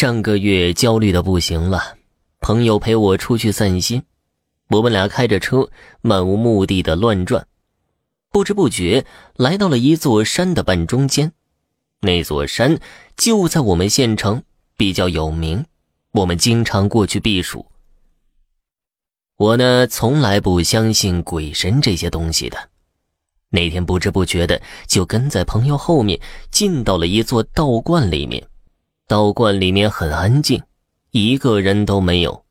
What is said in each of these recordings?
上个月焦虑的不行了，朋友陪我出去散心，我们俩开着车漫无目的的乱转，不知不觉来到了一座山的半中间。那座山就在我们县城，比较有名，我们经常过去避暑。我呢，从来不相信鬼神这些东西的。那天不知不觉的就跟在朋友后面进到了一座道观里面。道观里面很安静，一个人都没有。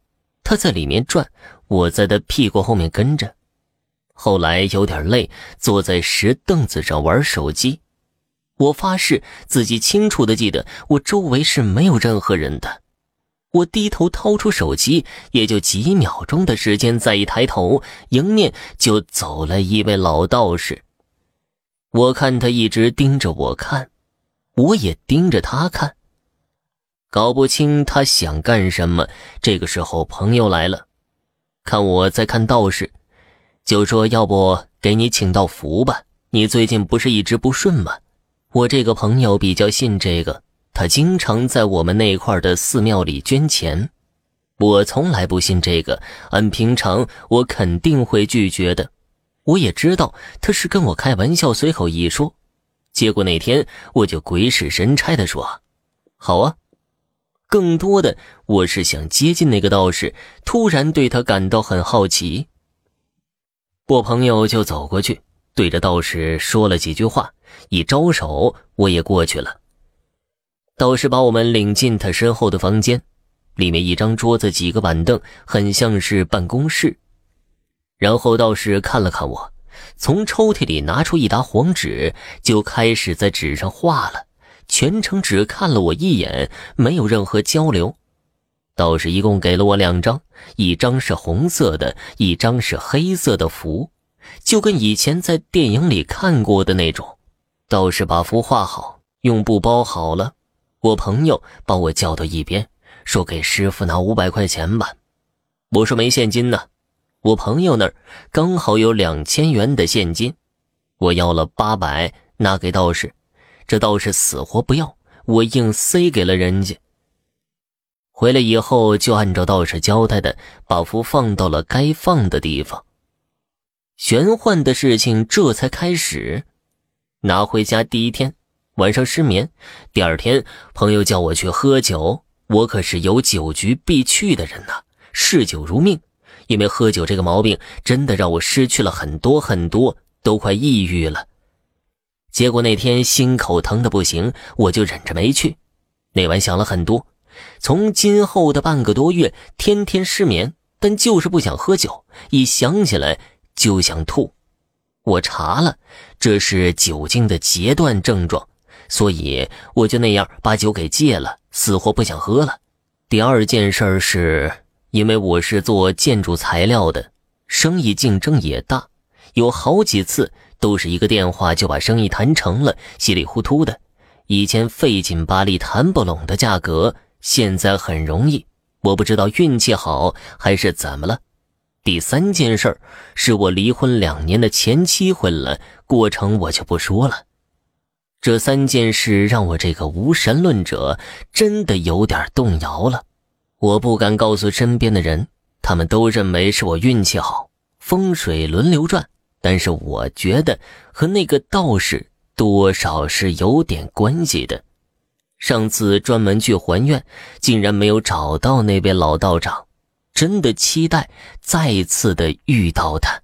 他在里面转，我在他屁股后面跟着。后来有点累，坐在石凳子上玩手机。我发誓自己清楚的记得，我周围是没有任何人的。我低头掏出手机，也就几秒钟的时间，再一抬头，迎面就走了一位老道士。我看他一直盯着我看，我也盯着他看。搞不清他想干什么。这个时候，朋友来了，看我在看道士，就说：“要不给你请道符吧？你最近不是一直不顺吗？”我这个朋友比较信这个，他经常在我们那块的寺庙里捐钱。我从来不信这个，按平常我肯定会拒绝的。我也知道他是跟我开玩笑，随口一说。结果那天我就鬼使神差的说：“好啊。”更多的，我是想接近那个道士，突然对他感到很好奇。我朋友就走过去，对着道士说了几句话，一招手，我也过去了。道士把我们领进他身后的房间，里面一张桌子，几个板凳，很像是办公室。然后道士看了看我，从抽屉里拿出一沓黄纸，就开始在纸上画了。全程只看了我一眼，没有任何交流。道士一共给了我两张，一张是红色的，一张是黑色的符，就跟以前在电影里看过的那种。道士把符画好，用布包好了。我朋友把我叫到一边，说：“给师傅拿五百块钱吧。”我说：“没现金呢。”我朋友那儿刚好有两千元的现金，我要了八百，拿给道士。这道士死活不要，我硬塞给了人家。回来以后就按照道士交代的，把符放到了该放的地方。玄幻的事情这才开始。拿回家第一天晚上失眠，第二天朋友叫我去喝酒，我可是有酒局必去的人呐，嗜酒如命。因为喝酒这个毛病，真的让我失去了很多很多，都快抑郁了。结果那天心口疼的不行，我就忍着没去。那晚想了很多，从今后的半个多月，天天失眠，但就是不想喝酒，一想起来就想吐。我查了，这是酒精的截断症状，所以我就那样把酒给戒了，死活不想喝了。第二件事是，因为我是做建筑材料的，生意竞争也大，有好几次。都是一个电话就把生意谈成了，稀里糊涂的。以前费劲巴力谈不拢的价格，现在很容易。我不知道运气好还是怎么了。第三件事儿是我离婚两年的前妻婚了，过程我就不说了。这三件事让我这个无神论者真的有点动摇了。我不敢告诉身边的人，他们都认为是我运气好，风水轮流转。但是我觉得和那个道士多少是有点关系的。上次专门去还愿，竟然没有找到那位老道长，真的期待再次的遇到他。